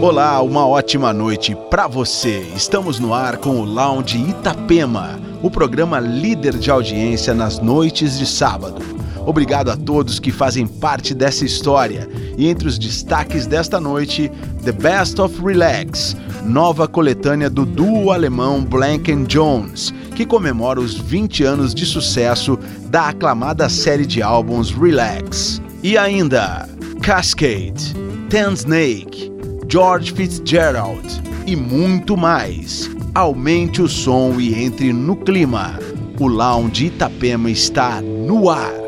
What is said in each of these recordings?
Olá, uma ótima noite para você. Estamos no ar com o Lounge Itapema, o programa líder de audiência nas noites de sábado. Obrigado a todos que fazem parte dessa história. E entre os destaques desta noite, The Best of Relax, nova coletânea do duo alemão Blank Jones, que comemora os 20 anos de sucesso da aclamada série de álbuns Relax. E ainda, Cascade, Ten Snake, George Fitzgerald e muito mais. Aumente o som e entre no clima. O Lounge Itapema está no ar.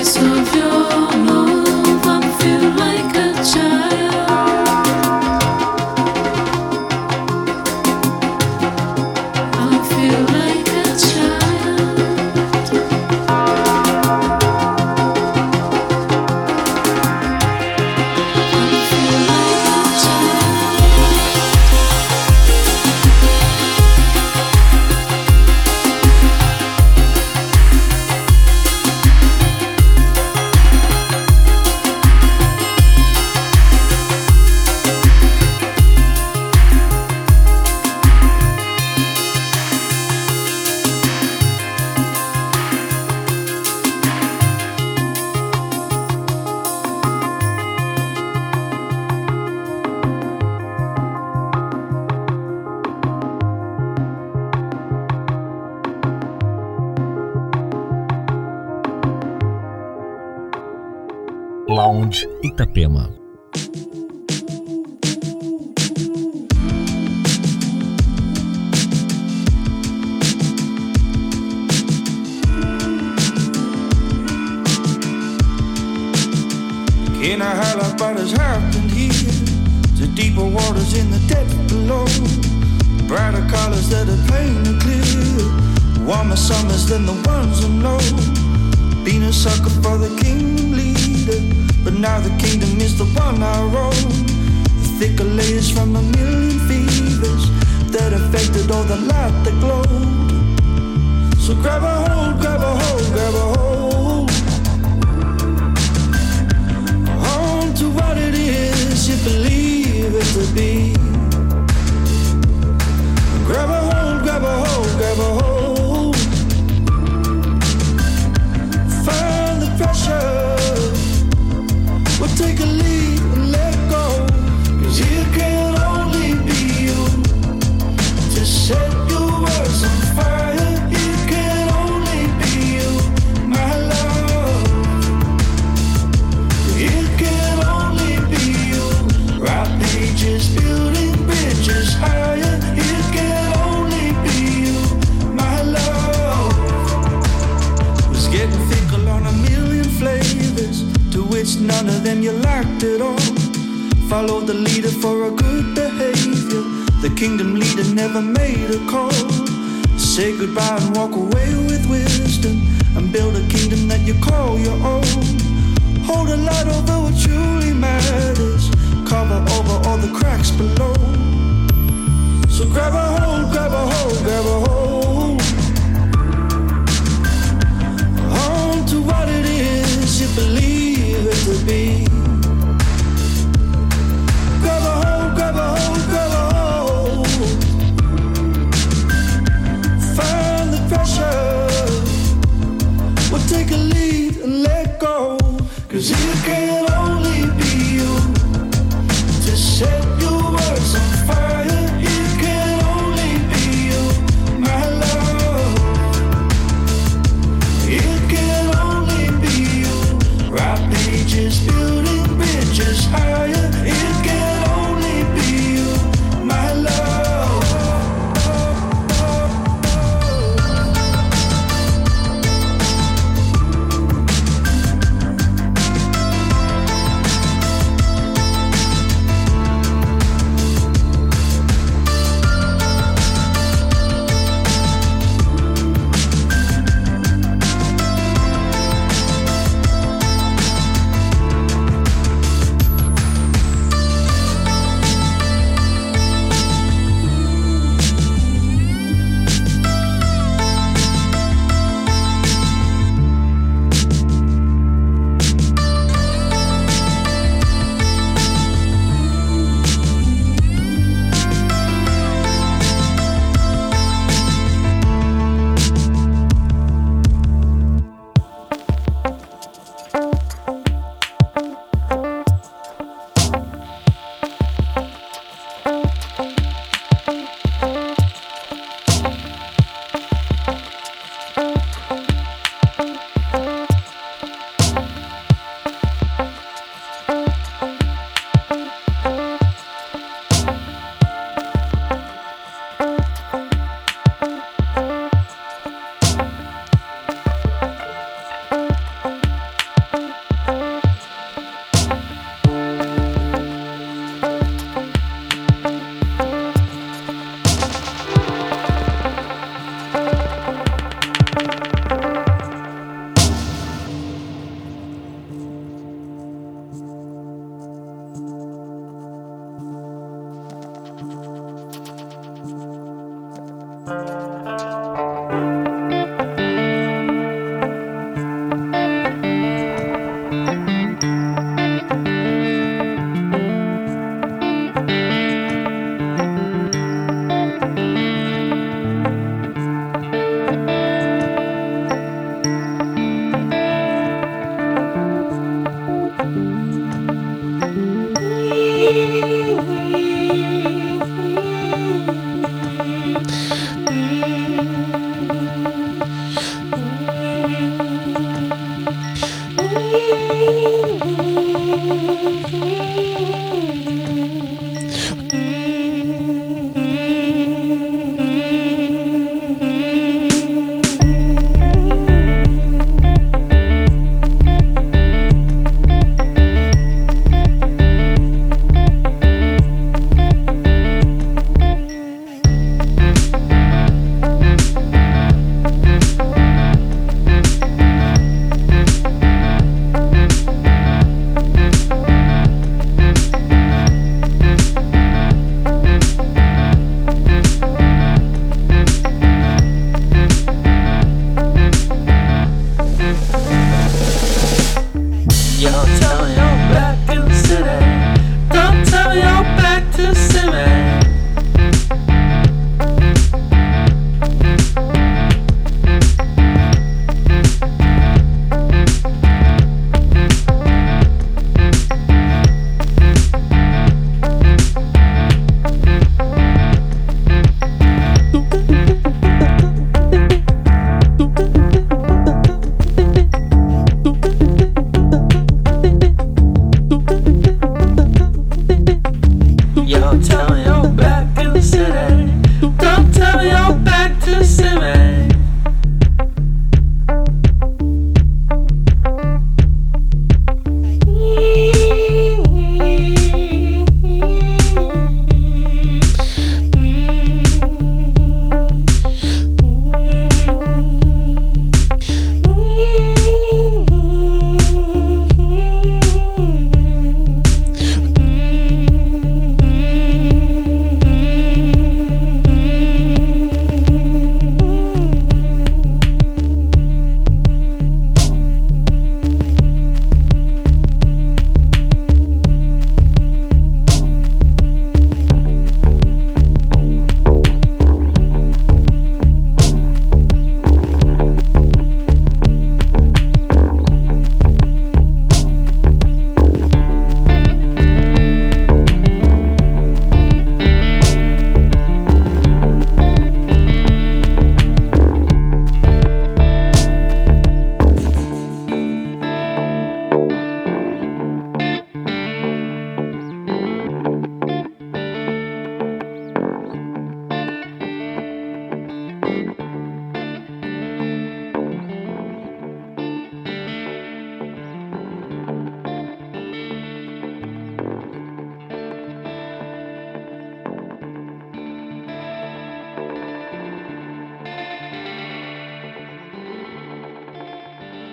Itapema. To be. None of them you liked at all. Follow the leader for a good behavior. The kingdom leader never made a call. Say goodbye and walk away with wisdom and build a kingdom that you call your own. Hold a light over what truly matters. Cover over all the cracks below. So grab a hold, grab a hold, grab a hold. On to what it is you believe to be. Grab a hold, grab a hold, grab a hold. Find the pressure. We'll take a lead and let go. Cause it can only be you to set your words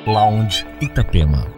Lounge Itapema.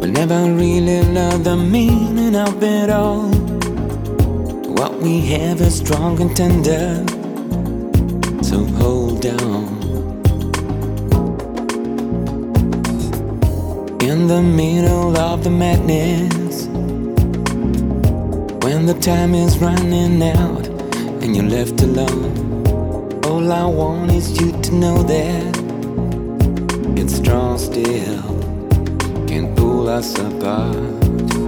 We'll never really know the meaning of it all. What we have is strong and tender. So hold on. In the middle of the madness, when the time is running out and you're left alone. All I want is you to know that strong still, can pull us apart.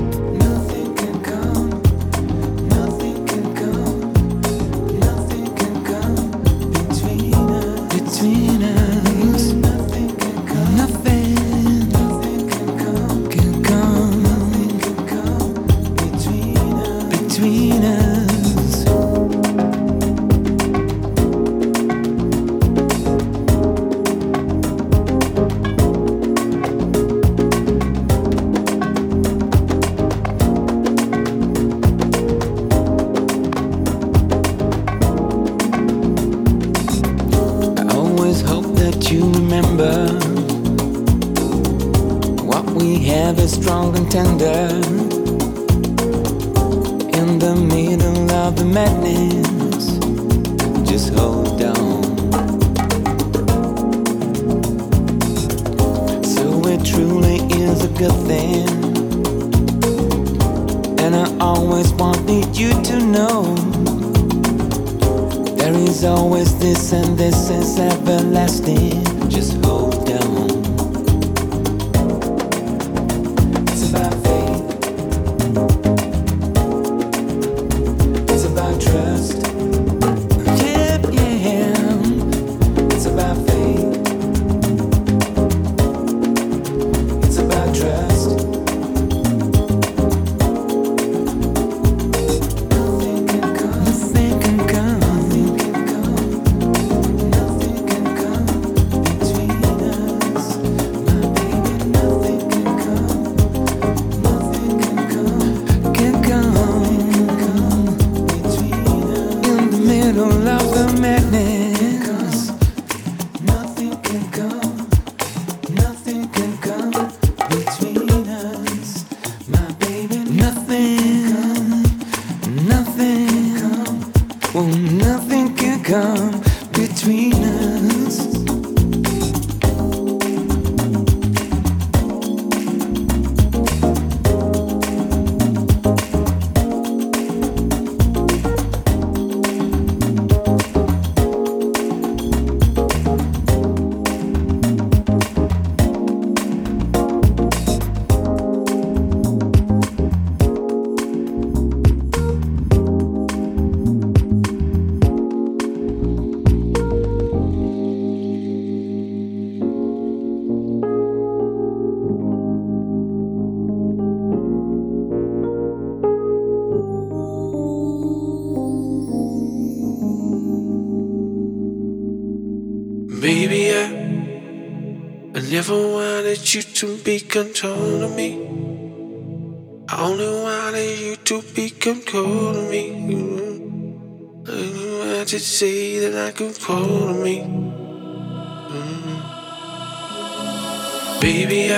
To be controlling me. Mm. I to say that I could call on me. Mm. Baby, I,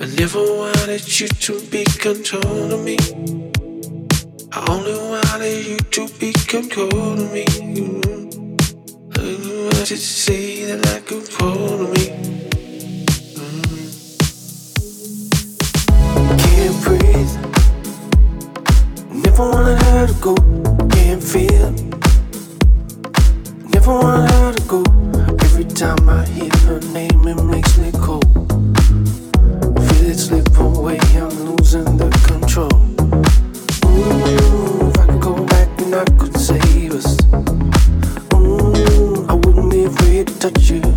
I never wanted you to be controlling me. I only wanted you to be controlling me. Mm. I to say that I could call on me. Never wanted her to go. Can't feel. Never wanted her to go. Every time I hear her name, it makes me cold. Feel it slip away. I'm losing the control. Ooh, if I could go back and I could save us. Ooh, I wouldn't be afraid to touch you.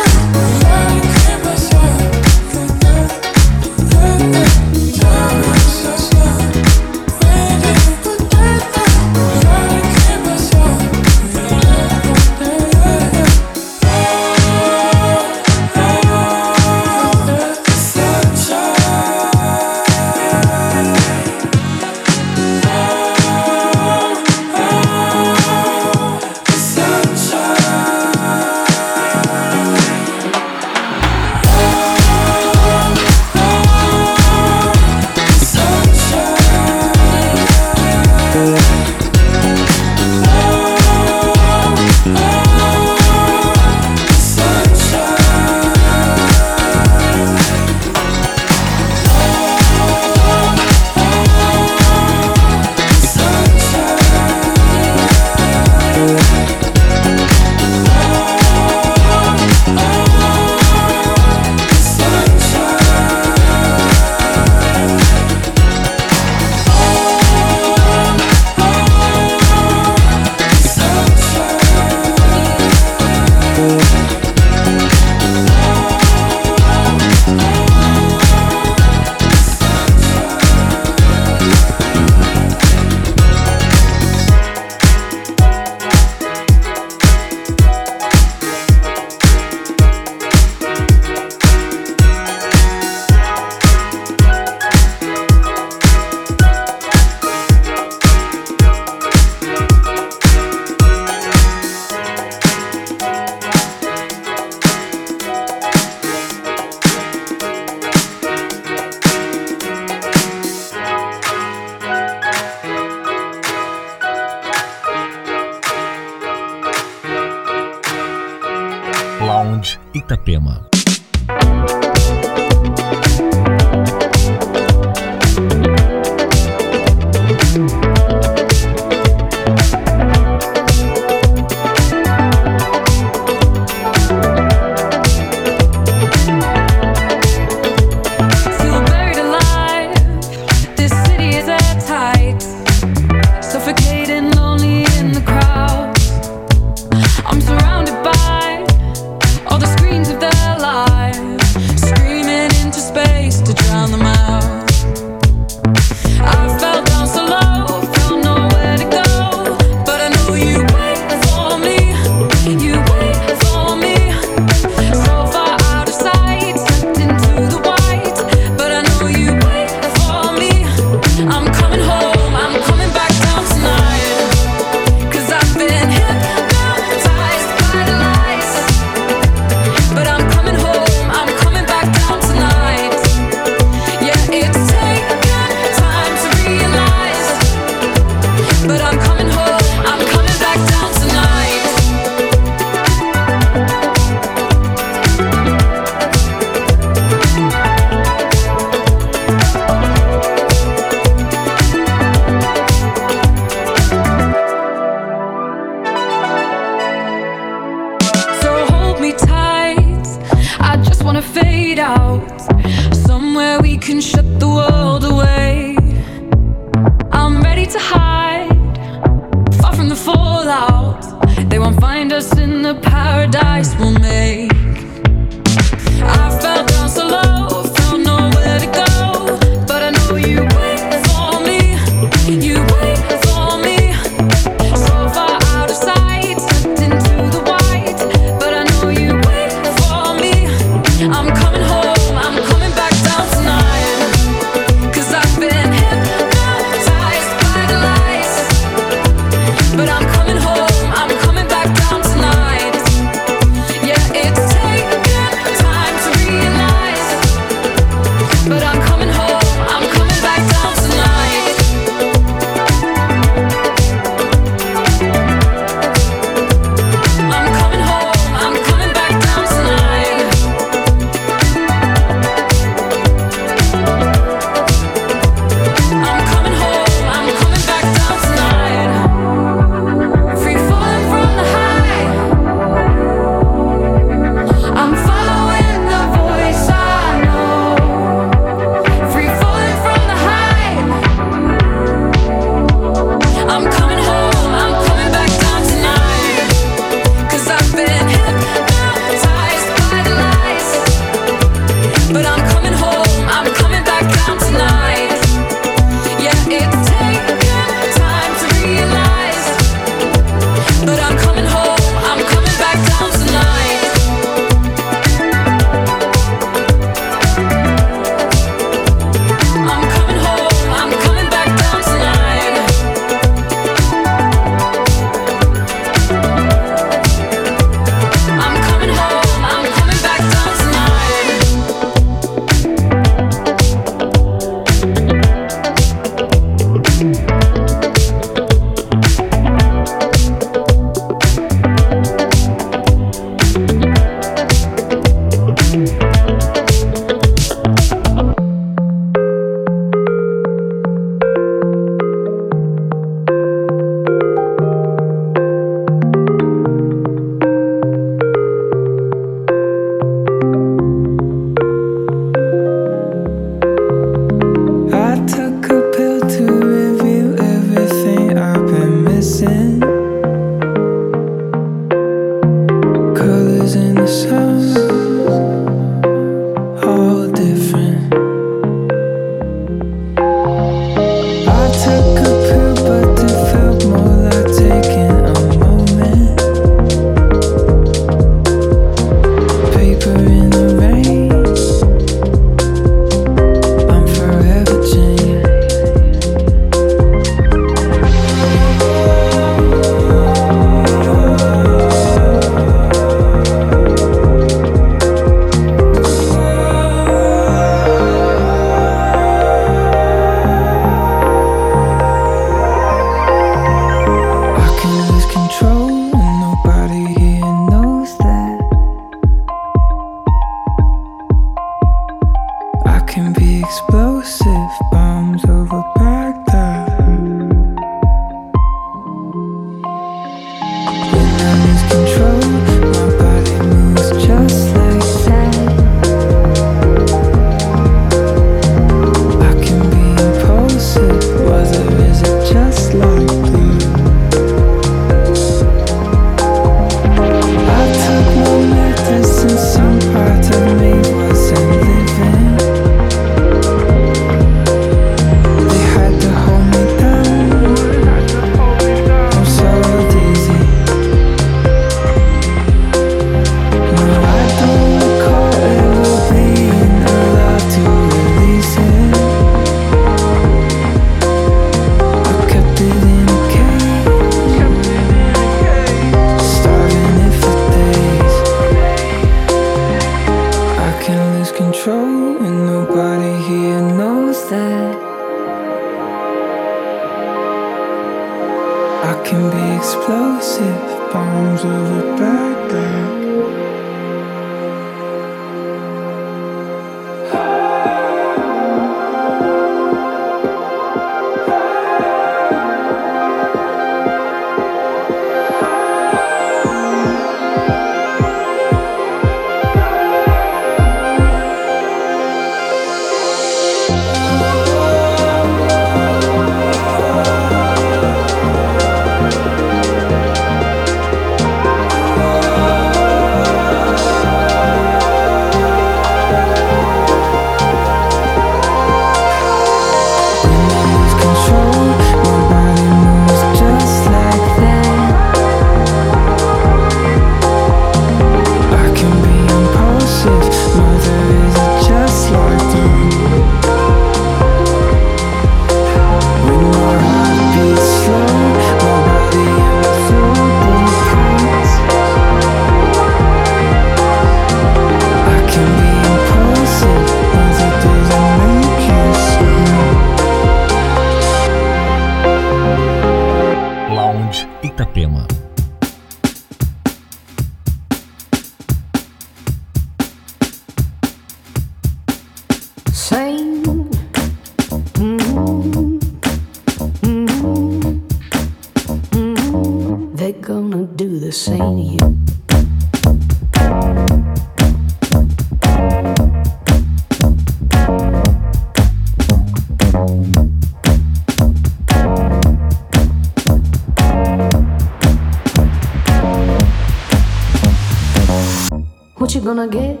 Gonna get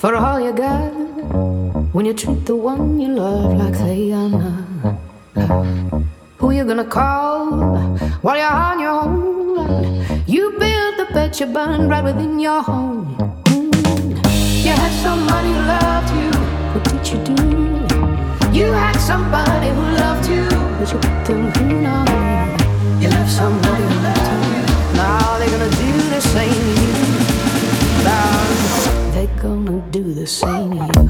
for all you got when you treat the one you love like they are not? Who you gonna call while you're on your own? You build the bed you burn right within your home. Mm. You had somebody who loved you. What did you do? You had somebody who loved you, but you put them through now. You left somebody who loved you. Now they're gonna do the same gonna do the same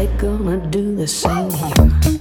they're gonna do the same you.